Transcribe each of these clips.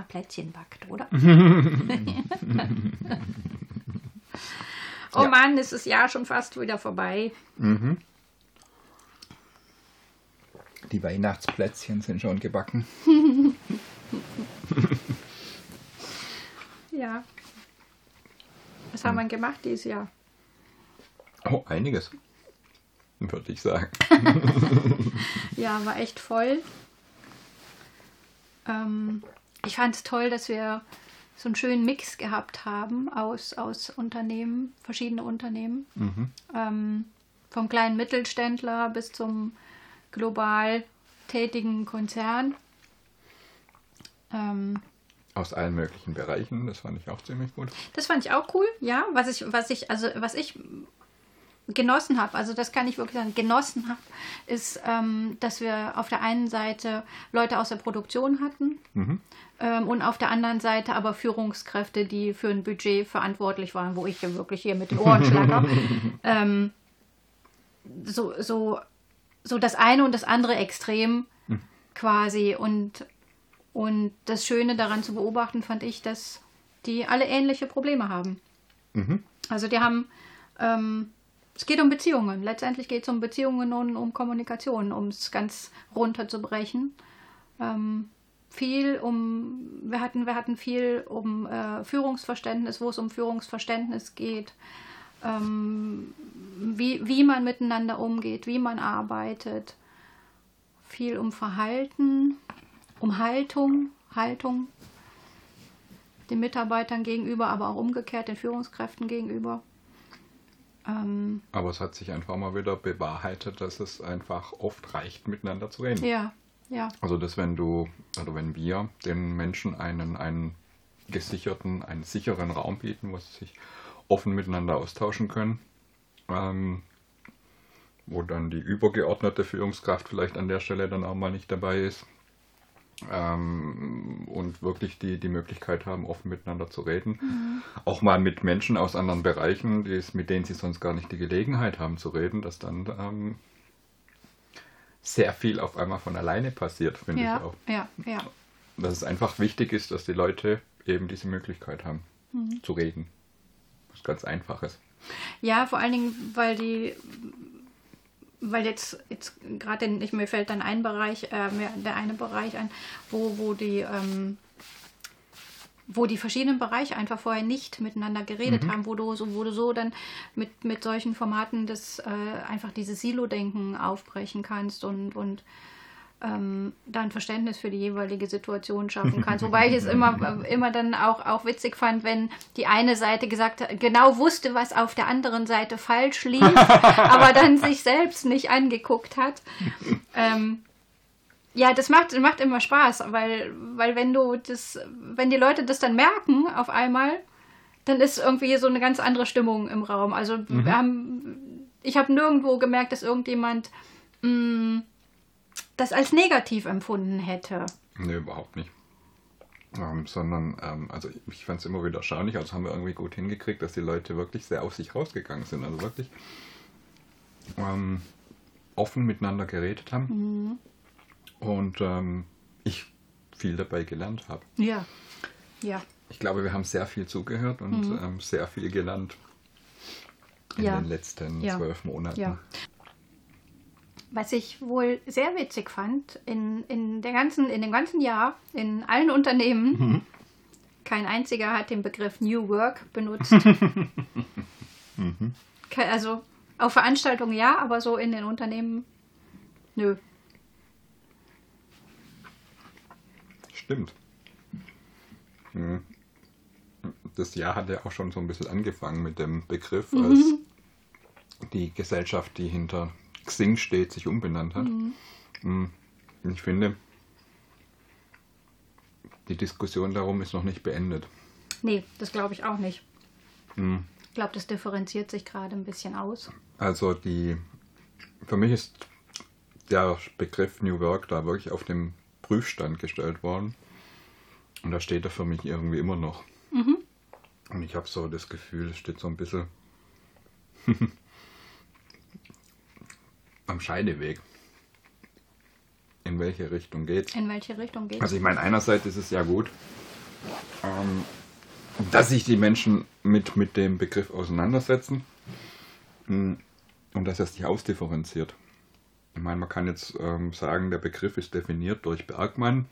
Mama Plätzchen backt, oder? oh Ja. Mann, ist das Jahr schon fast wieder vorbei. Die Weihnachtsplätzchen sind schon gebacken. Ja. Was haben wir gemacht dieses Jahr? Oh, einiges. Würde ich sagen. Ja, war echt voll. Ähm, ich fand es toll, dass wir so einen schönen Mix gehabt haben aus, aus Unternehmen, verschiedene Unternehmen. Ähm, vom kleinen Mittelständler bis zum global tätigen Konzern. Ähm, Aus allen möglichen Bereichen, das fand ich auch ziemlich gut. das fand ich auch cool, ja. Was ich, was ich, also was ich genossen habe, also das kann ich wirklich sagen, genossen habe, ist, ähm, dass wir auf der einen Seite Leute aus der Produktion hatten ähm, und auf der anderen Seite aber Führungskräfte, die für ein Budget verantwortlich waren, wo ich ja wirklich hier mit den Ohren schlacker. ähm, so, so, so das eine und das andere Extrem quasi. Und und das Schöne daran zu beobachten fand ich, dass die alle ähnliche Probleme haben. Also die haben, ähm, es geht um Beziehungen. Letztendlich geht es um Beziehungen und um Kommunikation, um es ganz runterzubrechen. Ähm, viel um, wir hatten, wir hatten viel um äh, Führungsverständnis, wo es um Führungsverständnis geht, ähm, wie, wie man miteinander umgeht, wie man arbeitet. Viel um Verhalten, um Haltung, Haltung den Mitarbeitern gegenüber, aber auch umgekehrt den Führungskräften gegenüber. Ähm, Aber es hat sich einfach mal wieder bewahrheitet, dass es einfach oft reicht, miteinander zu reden. ja, ja, Also, dass wenn du, oder wenn wir den Menschen einen, einen gesicherten, einen sicheren Raum bieten, wo sie sich offen miteinander austauschen können, ähm, wo dann die übergeordnete Führungskraft vielleicht an der Stelle dann auch mal nicht dabei ist ähm, und wirklich die, die Möglichkeit haben, offen miteinander zu reden. Auch mal mit Menschen aus anderen Bereichen, die es, mit denen sie sonst gar nicht die Gelegenheit haben zu reden, dass dann ähm, sehr viel auf einmal von alleine passiert, finde ich ja, auch. ja, ja. Dass es einfach wichtig ist, dass die Leute eben diese Möglichkeit haben, Mhm. zu reden. Was ganz Einfaches. Ja, vor allen Dingen, weil die, weil jetzt, jetzt gerade, ich- mir fällt dann ein Bereich, äh, der eine Bereich ein, wo, wo die, ähm, wo die verschiedenen Bereiche einfach vorher nicht miteinander geredet haben, wo du so, wo du so dann mit, mit solchen Formaten das äh, einfach dieses Silo-Denken aufbrechen kannst und, und ähm, da ein Verständnis für die jeweilige Situation schaffen kannst. Wobei ich es immer, immer dann auch, auch witzig fand, wenn die eine Seite gesagt hat, genau wusste, was auf der anderen Seite falsch lief, aber dann sich selbst nicht angeguckt hat. Ähm, ja, das macht, macht immer Spaß, weil, weil wenn du das, wenn die Leute das dann merken auf einmal, dann ist irgendwie so eine ganz andere Stimmung im Raum. Also wir haben, ich habe nirgendwo gemerkt, dass irgendjemand mh, das als negativ empfunden hätte. Nee, überhaupt nicht. Ähm, sondern, ähm, also ich, fand es immer wieder erstaunlich, also haben wir irgendwie gut hingekriegt, dass die Leute wirklich sehr aus sich rausgegangen sind. Also wirklich ähm, offen miteinander geredet haben. Und ähm, ich viel dabei gelernt habe. Ja. Ja. Ich glaube, wir haben sehr viel zugehört und ähm, sehr viel gelernt in Ja. den letzten Ja. zwölf Monaten. Ja. Was ich wohl sehr witzig fand, in, in, der ganzen, in dem ganzen Jahr, in allen Unternehmen, kein einziger hat den Begriff New Work benutzt. Ke- Also auf Veranstaltungen ja, aber so in den Unternehmen nö. Stimmt. Hm. Das Jahr hat ja auch schon so ein bisschen angefangen mit dem Begriff, Mhm. als die Gesellschaft, die hinter Xing steht, sich umbenannt hat. Mhm. Hm. Ich finde, die Diskussion darum ist noch nicht beendet. Nee, das glaube ich auch nicht. Hm. Ich glaube, das differenziert sich gerade ein bisschen aus. Also die, für mich ist der Begriff New Work da wirklich auf den Prüfstand gestellt worden. Und da steht er für mich irgendwie immer noch. Und ich habe so das Gefühl, es steht so ein bisschen am Scheideweg. in welche Richtung geht's. In welche Richtung geht Also ich meine, einerseits ist es ja gut, ähm, dass sich die Menschen mit, mit dem Begriff auseinandersetzen mh, und dass er sich ausdifferenziert. Ich meine, man kann jetzt ähm, sagen, der Begriff ist definiert durch Bergmann.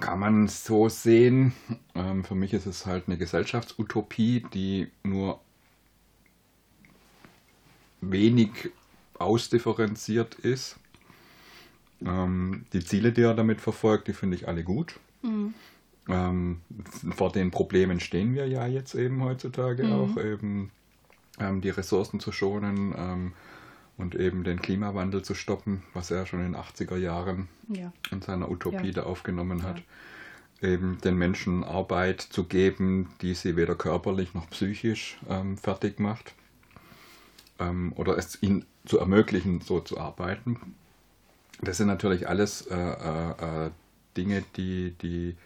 Kann man so sehen. Ähm, für mich ist es halt eine Gesellschaftsutopie, die nur wenig ausdifferenziert ist. Ähm, die Ziele, die er damit verfolgt, die finde ich alle gut. Ähm, vor den Problemen stehen wir ja jetzt eben heutzutage auch, eben ähm, die Ressourcen zu schonen ähm, und eben den Klimawandel zu stoppen, was er schon in den 80er Jahren Ja. in seiner Utopie Ja. da aufgenommen hat. Eben den Menschen Arbeit zu geben, die sie weder körperlich noch psychisch ähm, fertig macht. Ähm, oder es ihnen zu ermöglichen, so zu arbeiten. Das sind natürlich alles äh, äh, äh, Dinge, die, die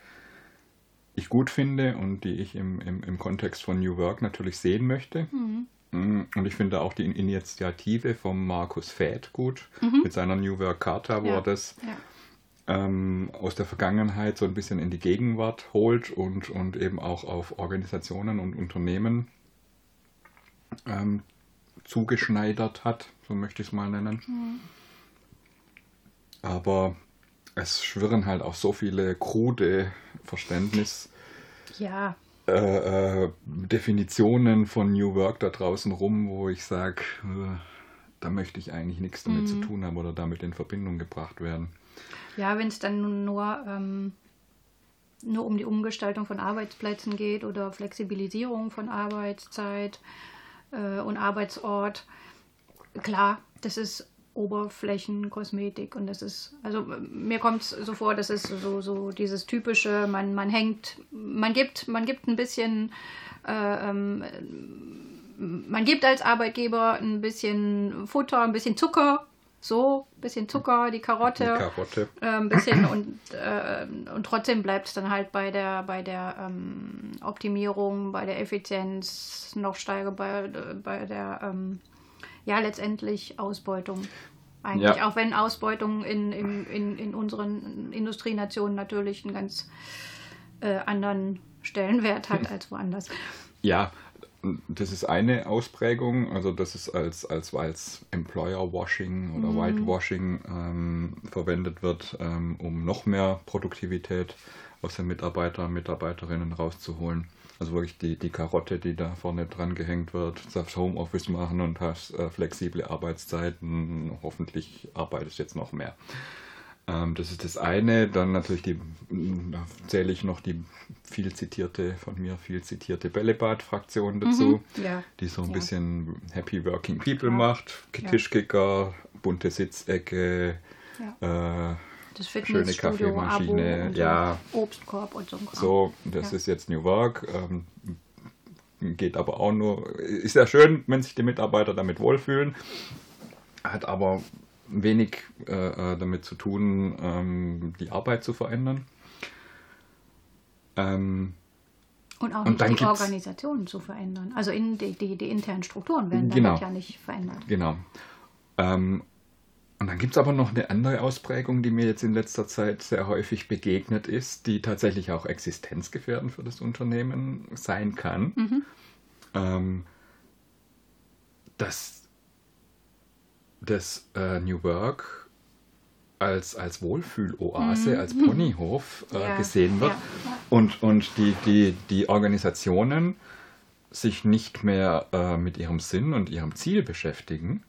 ich gut finde und die ich im, im, im Kontext von New Work natürlich sehen möchte. Mm, Und ich finde auch die Initiative von Markus Fäth gut mit seiner New Work Charta, wo Ja. er das Ja. ähm, aus der Vergangenheit so ein bisschen in die Gegenwart holt und, und eben auch auf Organisationen und Unternehmen ähm, zugeschneidert hat, so möchte ich es mal nennen. Aber es schwirren halt auch so viele krude Verständnis. Ja, Äh, äh, Definitionen von New Work da draußen rum, wo ich sage, äh, da möchte ich eigentlich nichts damit zu tun haben oder damit in Verbindung gebracht werden. Ja, wenn es dann nur, ähm, nur um die Umgestaltung von Arbeitsplätzen geht oder Flexibilisierung von Arbeitszeit äh, und Arbeitsort, klar, das ist Oberflächenkosmetik und das ist, also mir kommt es so vor, das ist so, so dieses typische, man, man hängt, man gibt, man gibt ein bisschen äh, ähm, man gibt als Arbeitgeber ein bisschen Futter, ein bisschen Zucker, so, ein bisschen Zucker, die Karotte, Die Karotte. äh, ein bisschen und, äh, und trotzdem bleibt es dann halt bei der, bei der ähm, Optimierung, bei der Effizienz noch steiger, bei, bei der, ähm, ja, letztendlich Ausbeutung. Eigentlich, Ja. auch wenn Ausbeutung in, in, in, in unseren Industrienationen natürlich einen ganz äh, anderen Stellenwert hat als woanders. Ja, das ist eine Ausprägung, also das ist als, als, als Employer-Washing oder Whitewashing ähm, verwendet wird, ähm, um noch mehr Produktivität aus den Mitarbeitern und Mitarbeiterinnen rauszuholen. Also wirklich die, die Karotte, die da vorne dran gehängt wird, du darfst Homeoffice machen und hast äh, flexible Arbeitszeiten, hoffentlich arbeitest jetzt noch mehr. Ähm, das ist das eine. Dann natürlich die, da zähle ich noch die viel zitierte, von mir viel zitierte Bällebad-Fraktion dazu, ja. die so ein Ja. bisschen Happy Working People Ja. macht. Tischkicker, bunte Sitzecke, äh, schöne Kaffeemaschine, ja. Obstkorb und so. so, das ist jetzt New Work. Ähm, geht aber auch nur, ist ja schön, wenn sich die Mitarbeiter damit wohlfühlen, hat aber wenig äh, äh, damit zu tun, ähm, die Arbeit zu verändern. Ähm, Und auch Und nicht die Organisationen zu verändern. Also in die, die, die internen Strukturen werden Genau. damit ja nicht verändert. Genau. Ähm, und dann gibt es aber noch eine andere Ausprägung, die mir jetzt in letzter Zeit sehr häufig begegnet ist, die tatsächlich auch existenzgefährdend für das Unternehmen sein kann. Ähm, dass das äh, New Work als, als Wohlfühloase, als Ponyhof äh, Ja, gesehen wird. Ja, und, und die, die, die Organisationen sich nicht mehr äh, mit ihrem Sinn und ihrem Ziel beschäftigen,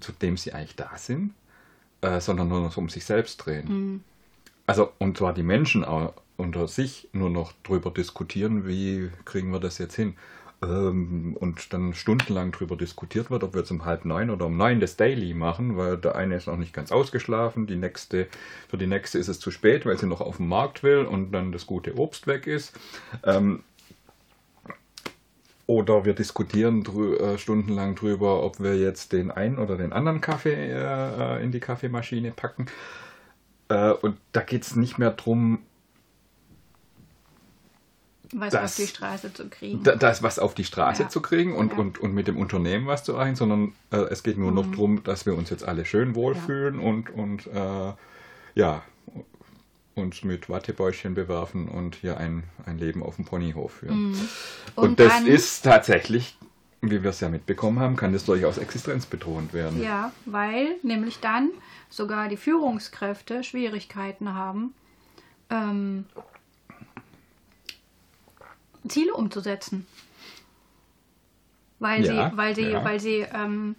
zu dem sie eigentlich da sind, äh, sondern nur noch um sich selbst drehen. Also, und zwar die Menschen auch unter sich nur noch drüber diskutieren, wie kriegen wir das jetzt hin. Ähm, und dann stundenlang drüber diskutiert wird, ob wir jetzt um halb neun oder um neun das Daily machen, weil der eine ist noch nicht ganz ausgeschlafen, die nächste, für die nächste ist es zu spät, weil sie noch auf den Markt will und dann das gute Obst weg ist. Ähm, oder wir diskutieren drü äh, stundenlang drüber, ob wir jetzt den einen oder den anderen Kaffee äh, äh, in die Kaffeemaschine packen. Äh, und da geht es nicht mehr darum, was das, auf die Straße zu kriegen. das was auf die Straße Ja. zu kriegen und, Ja. und, und mit dem Unternehmen was zu erreichen, sondern äh, es geht nur noch darum, dass wir uns jetzt alle schön wohlfühlen und, und äh, ja, uns mit Wattebäuschen bewerfen und hier ein, ein Leben auf dem Ponyhof führen. Und, Und das ist tatsächlich, wie wir es ja mitbekommen haben, kann das durchaus existenzbedrohend werden. Ja, weil nämlich dann sogar die Führungskräfte Schwierigkeiten haben, ähm, Ziele umzusetzen. Weil Ja, sie, weil sie, ja. weil sie, ähm,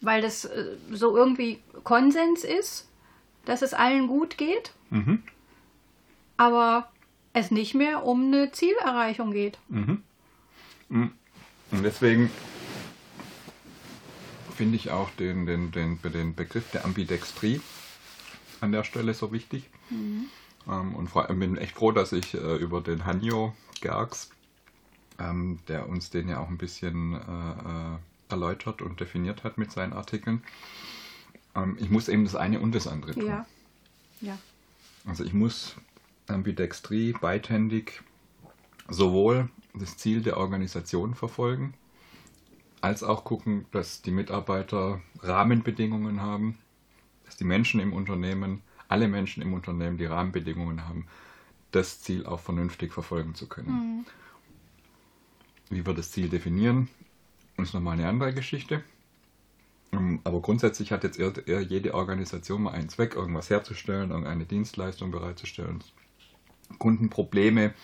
weil das äh, so irgendwie Konsens ist, dass es allen gut geht, Mhm. aber es nicht mehr um eine Zielerreichung geht. Und deswegen finde ich auch den, den, den, den Begriff der Ambidextrie an der Stelle so wichtig. Ähm, und vor allem bin echt froh, dass ich äh, über den Hanjo Gerks, ähm, der uns den ja auch ein bisschen äh, äh, erläutert und definiert hat mit seinen Artikeln, ähm, ich muss eben das eine und das andere tun. Ja. Ja. Also ich muss Ambidextrie beidhändig sowohl das Ziel der Organisation verfolgen, als auch gucken, dass die Mitarbeiter Rahmenbedingungen haben, dass die Menschen im Unternehmen, alle Menschen im Unternehmen die Rahmenbedingungen haben, das Ziel auch vernünftig verfolgen zu können. Wie wir das Ziel definieren, ist nochmal eine andere Geschichte. Ähm, Aber grundsätzlich hat jetzt eher, eher jede Organisation mal einen Zweck, irgendwas herzustellen, irgendeine Dienstleistung bereitzustellen, Kundenprobleme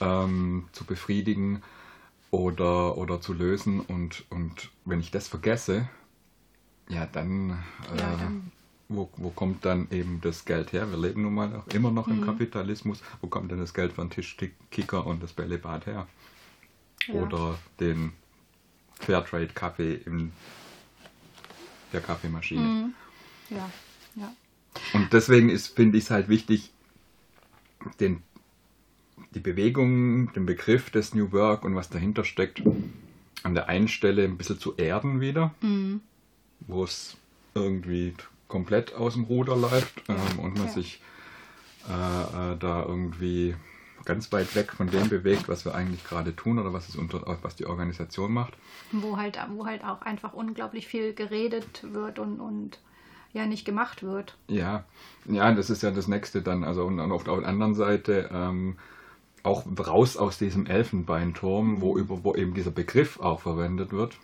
ähm, zu befriedigen oder, oder zu lösen. Und, und wenn ich das vergesse, ja, dann, äh, Ja, dann- wo, wo kommt dann eben das Geld her? Wir leben nun mal noch, immer noch im Kapitalismus. Wo kommt denn das Geld für den Tischkicker und das Bällebad her? Ja. Oder den Fairtrade-Kaffee in der Kaffeemaschine. Ja. Ja. Und deswegen ist, finde ich es halt wichtig, den, die Bewegung, den Begriff des New Work und was dahinter steckt, an der einen Stelle ein bisschen zu erden wieder, wo es irgendwie komplett aus dem Ruder läuft ähm, und man ja. sich äh, äh, da irgendwie ganz weit weg von dem bewegt, was wir eigentlich gerade tun oder was, es unter, was die Organisation macht. Wo halt, wo halt auch einfach unglaublich viel geredet wird und, und ja nicht gemacht wird. Ja, ja, das ist ja das Nächste dann. Also und, und auf der anderen Seite ähm, auch raus aus diesem Elfenbeinturm, wo, über, wo eben dieser Begriff auch verwendet wird,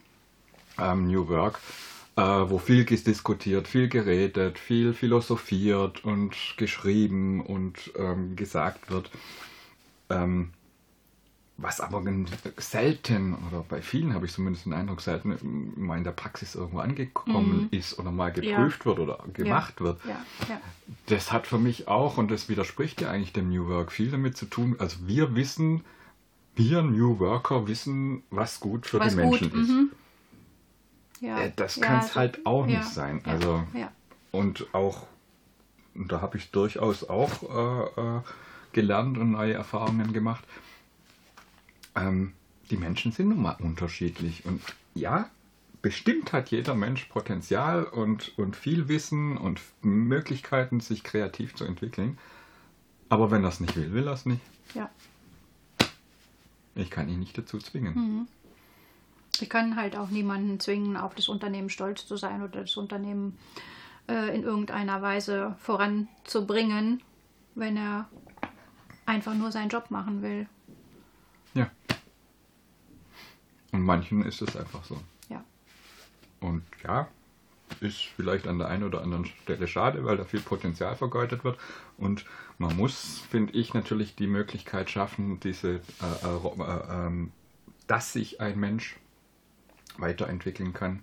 ähm, New Work, äh, wo viel diskutiert, viel geredet, viel philosophiert und geschrieben und ähm, gesagt wird. Ähm, was aber selten, oder bei vielen habe ich zumindest den Eindruck, selten mal in der Praxis irgendwo angekommen ist oder mal geprüft wird oder gemacht wird. Ja, ja. Das hat für mich auch, und das widerspricht ja eigentlich dem New Work, viel damit zu tun. Also wir wissen, wir New Worker wissen, was gut für Was die Menschen gut, ist. mhm. Ja, Äh, Das ja, kann es so- halt auch ja, nicht sein. ja, Also ja. und auch, und da habe ich durchaus auch äh, äh, gelernt und neue Erfahrungen gemacht. Ähm, die Menschen sind nun mal unterschiedlich. Und ja, bestimmt hat jeder Mensch Potenzial und, und viel Wissen und Möglichkeiten, sich kreativ zu entwickeln. Aber wenn er es nicht will, will er es nicht. ja. Ich kann ihn nicht dazu zwingen. Hm. Ich kann halt auch niemanden zwingen, auf das Unternehmen stolz zu sein oder das Unternehmen äh, in irgendeiner Weise voranzubringen, wenn er einfach nur seinen Job machen will. Ja. Und manchen ist es einfach so. Ja. Und ja, ist vielleicht an der einen oder anderen Stelle schade, weil da viel Potenzial vergeudet wird. Und man muss, finde ich, natürlich die Möglichkeit schaffen, diese, äh, äh, äh, ähm, dass sich ein Mensch weiterentwickeln kann.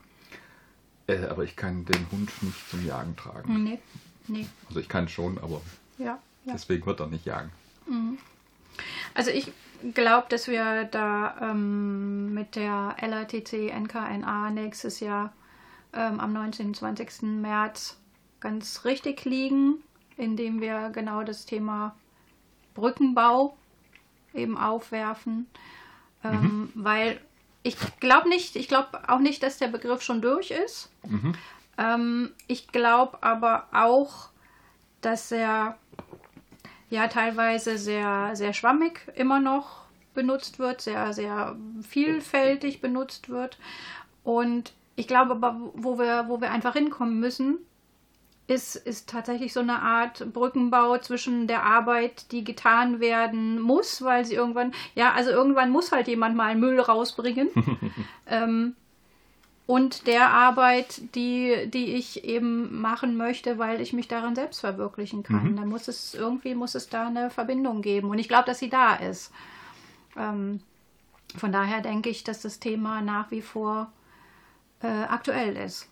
Äh, aber ich kann den Hund nicht zum Jagen tragen. Nee, nee. Also ich kann schon, aber Ja, ja. deswegen wird er nicht jagen. Also ich glaube, dass wir da ähm, mit der LATC NKNA nächstes Jahr ähm, am 19. und 20. März ganz richtig liegen, indem wir genau das Thema Brückenbau eben aufwerfen. Ähm, Weil ich glaube nicht, ich glaube auch nicht, dass der Begriff schon durch ist. Ähm, ich glaube aber auch, dass er ja teilweise sehr, sehr schwammig immer noch benutzt wird, sehr, sehr vielfältig benutzt wird. Und ich glaube aber, wo wir, wo wir einfach hinkommen müssen, ist, ist tatsächlich so eine Art Brückenbau zwischen der Arbeit, die getan werden muss, weil sie irgendwann, ja, also irgendwann muss halt jemand mal Müll rausbringen. ähm, und der Arbeit, die, die ich eben machen möchte, weil ich mich daran selbst verwirklichen kann. Mhm. Da muss es irgendwie muss es da eine Verbindung geben. Und ich glaube, dass sie da ist. Ähm, von daher denke ich, dass das Thema nach wie vor äh, aktuell ist.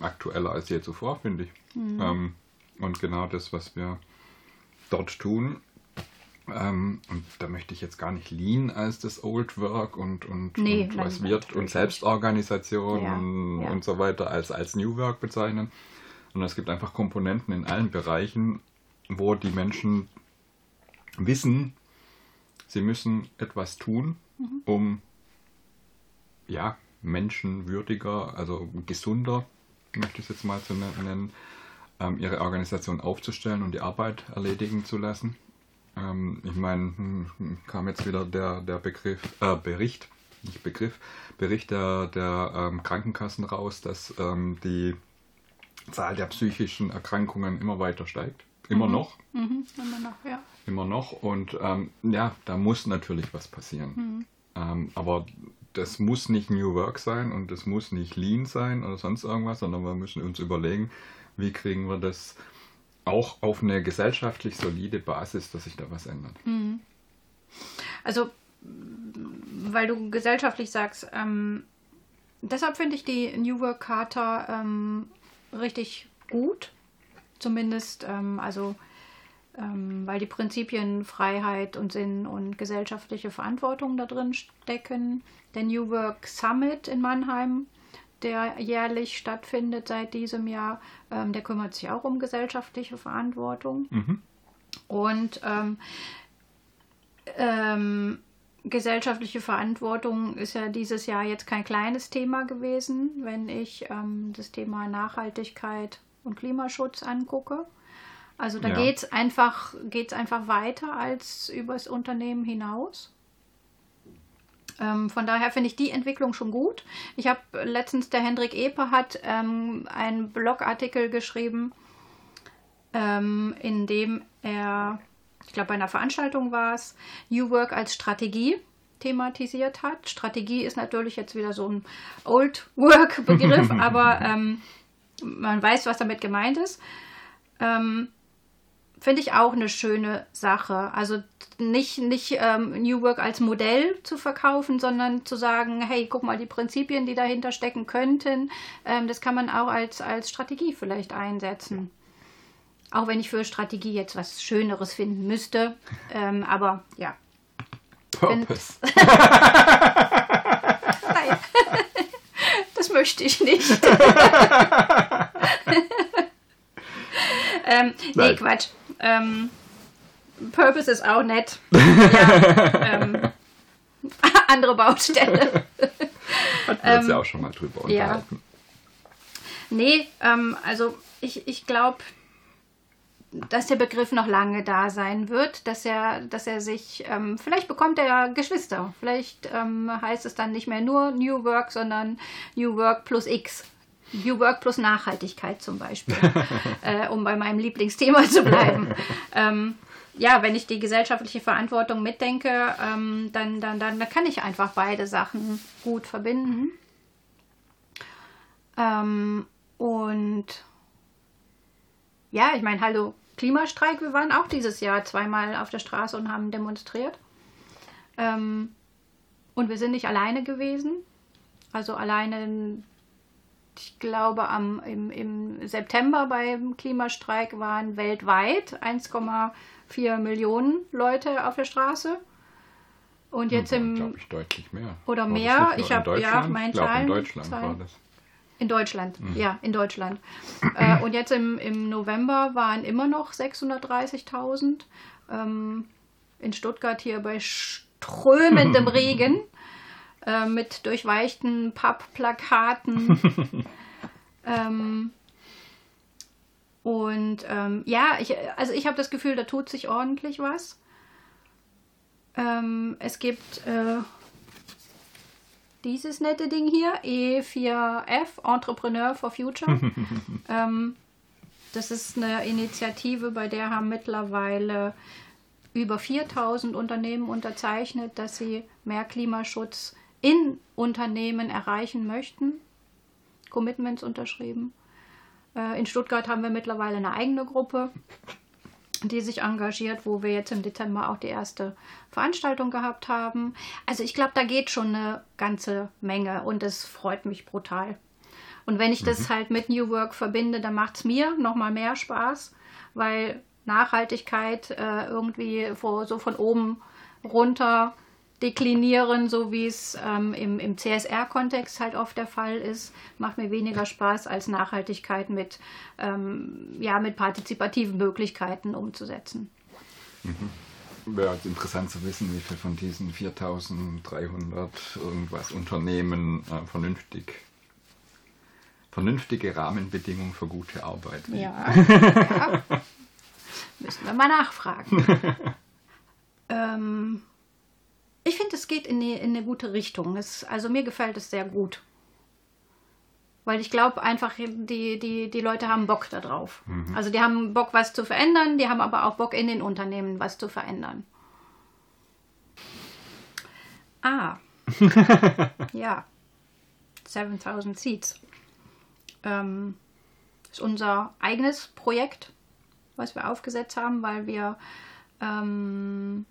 Aktueller als je zuvor, finde ich. Mhm. Ähm, und genau das, was wir dort tun, ähm, und da möchte ich jetzt gar nicht Lean als das Old Work und, und, nee, und was wird und Selbstorganisation ja, und, ja. und so weiter als, als New Work bezeichnen. Und es gibt einfach Komponenten in allen Bereichen, wo die Menschen wissen, sie müssen etwas tun, mhm. um ja, menschenwürdiger, also gesunder, möchte ich es jetzt mal zu nennen, ähm, ihre Organisation aufzustellen und die Arbeit erledigen zu lassen. Ähm, ich meine, hm, kam jetzt wieder der, der Begriff, äh, Bericht, nicht Begriff, Bericht der, der ähm, Krankenkassen raus, dass ähm, die Zahl der psychischen Erkrankungen immer weiter steigt. Immer mhm. noch. Mhm. Immer noch, ja. Immer noch. Und ähm, ja, da muss natürlich was passieren. Mhm. Ähm, aber das muss nicht New Work sein und das muss nicht Lean sein oder sonst irgendwas, sondern wir müssen uns überlegen, wie kriegen wir das auch auf eine gesellschaftlich solide Basis, dass sich da was ändert. Mhm. Also, weil du gesellschaftlich sagst, ähm, deshalb finde ich die New Work Charta ähm, richtig gut. Zumindest, ähm, also ähm, weil die Prinzipien Freiheit und Sinn und gesellschaftliche Verantwortung da drin stecken. Der New Work Summit in Mannheim, der jährlich stattfindet seit diesem Jahr, ähm, der kümmert sich auch um gesellschaftliche Verantwortung. Mhm. Und ähm, ähm, gesellschaftliche Verantwortung ist ja dieses Jahr jetzt kein kleines Thema gewesen, wenn ich ähm, das Thema Nachhaltigkeit und Klimaschutz angucke. Also da ja. geht es einfach, geht's einfach weiter als übers Unternehmen hinaus. Ähm, von daher finde ich die Entwicklung schon gut. Ich habe letztens, der Hendrik Epe hat ähm, einen Blogartikel geschrieben, ähm, in dem er, ich glaube bei einer Veranstaltung war es, New Work als Strategie thematisiert hat. Strategie ist natürlich jetzt wieder so ein Old Work Begriff, aber ähm, man weiß, was damit gemeint ist. Ähm, finde ich auch eine schöne Sache. Also nicht, nicht ähm, New Work als Modell zu verkaufen, sondern zu sagen, hey, guck mal, die Prinzipien, die dahinter stecken könnten, ähm, das kann man auch als, als Strategie vielleicht einsetzen. Auch wenn ich für Strategie jetzt was Schöneres finden müsste. Ähm, aber ja. Purpose. Nein, das möchte ich nicht. ähm, nee, Quatsch. Ähm, Purpose ist auch nett. ja, ähm, andere Baustelle. Hatten wir uns ähm, ja auch schon mal drüber unterhalten. Ja. Nee, ähm, also ich, ich glaube, dass der Begriff noch lange da sein wird, dass er, dass er sich, ähm, vielleicht bekommt er Geschwister. Vielleicht ähm, heißt es dann nicht mehr nur New Work, sondern New Work plus X. New Work plus Nachhaltigkeit zum Beispiel, äh, um bei meinem Lieblingsthema zu bleiben. ähm, ja, wenn ich die gesellschaftliche Verantwortung mitdenke, ähm, dann, dann, dann, dann kann ich einfach beide Sachen gut verbinden. Ähm, und ja, ich meine, hallo, Klimastreik, wir waren auch dieses Jahr zweimal auf der Straße und haben demonstriert. Ähm, und wir sind nicht alleine gewesen. Also alleine ich glaube, am, im, im September beim Klimastreik waren weltweit 1,4 Millionen Leute auf der Straße. Und jetzt hm, im. glaube ich, deutlich mehr. Oder war mehr. Ich habe ja mein Zahlen. In Deutschland Zahlen. war das. In Deutschland, mhm. ja, in Deutschland. äh, und jetzt im, im November waren immer noch 630.000. Ähm, in Stuttgart hier bei strömendem Regen äh, mit durchweichten Pappplakaten. ähm, Und ähm, ja, ich, also ich habe das Gefühl, da tut sich ordentlich was. Ähm, es gibt äh, dieses nette Ding hier, E4F, Entrepreneur for Future. ähm, das ist eine Initiative, bei der haben mittlerweile über 4000 Unternehmen unterzeichnet, dass sie mehr Klimaschutz in Unternehmen erreichen möchten. Commitments unterschrieben. Äh, in Stuttgart haben wir mittlerweile eine eigene Gruppe, die sich engagiert, wo wir jetzt im Dezember auch die erste Veranstaltung gehabt haben. Also ich glaube, da geht schon eine ganze Menge und es freut mich brutal. Und wenn ich mhm. das halt mit New Work verbinde, dann macht es mir nochmal mehr Spaß, weil Nachhaltigkeit äh, irgendwie so von oben runter deklinieren, so wie es ähm, im, im CSR-Kontext halt oft der Fall ist, macht mir weniger Spaß als Nachhaltigkeit mit, ähm, ja, mit partizipativen Möglichkeiten umzusetzen. Mhm. Wäre halt interessant zu wissen, wie viel von diesen 4300 irgendwas Unternehmen äh, vernünftig vernünftige Rahmenbedingungen für gute Arbeit. Ja, ja. müssen wir mal nachfragen. ähm, ich finde, es geht in, die, in eine gute Richtung. Es, also mir gefällt es sehr gut. Weil ich glaube einfach, die, die, die Leute haben Bock darauf. Mhm. Also die haben Bock, was zu verändern, die haben aber auch Bock in den Unternehmen, was zu verändern. Ah. ja. 7000 Seats. Ähm, ist unser eigenes Projekt, was wir aufgesetzt haben, weil wir ähm,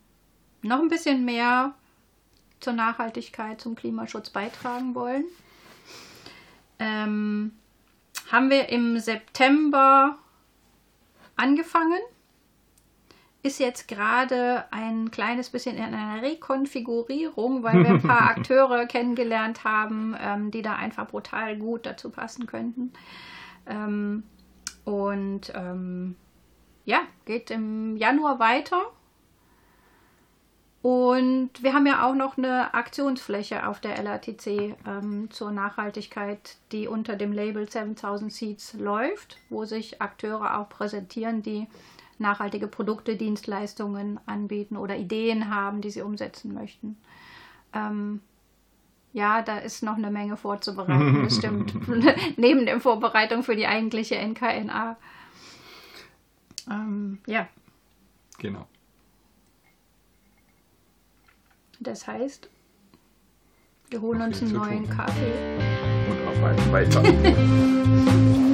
noch ein bisschen mehr zur Nachhaltigkeit, zum Klimaschutz beitragen wollen. Ähm, haben wir im September angefangen. Ist jetzt gerade ein kleines bisschen in einer Rekonfigurierung, weil wir ein paar Akteure kennengelernt haben, ähm, die da einfach brutal gut dazu passen könnten. Ähm, und ähm, ja, geht im Januar weiter. Und wir haben ja auch noch eine Aktionsfläche auf der LATC ähm, zur Nachhaltigkeit, die unter dem Label 7000 Seeds läuft, wo sich Akteure auch präsentieren, die nachhaltige Produkte, Dienstleistungen anbieten oder Ideen haben, die sie umsetzen möchten. Ähm, ja, da ist noch eine Menge vorzubereiten, bestimmt. Neben der Vorbereitung für die eigentliche NKNA. Ähm, ja. Genau. Das heißt, wir holen uns einen neuen Kaffee. Und arbeiten weiter.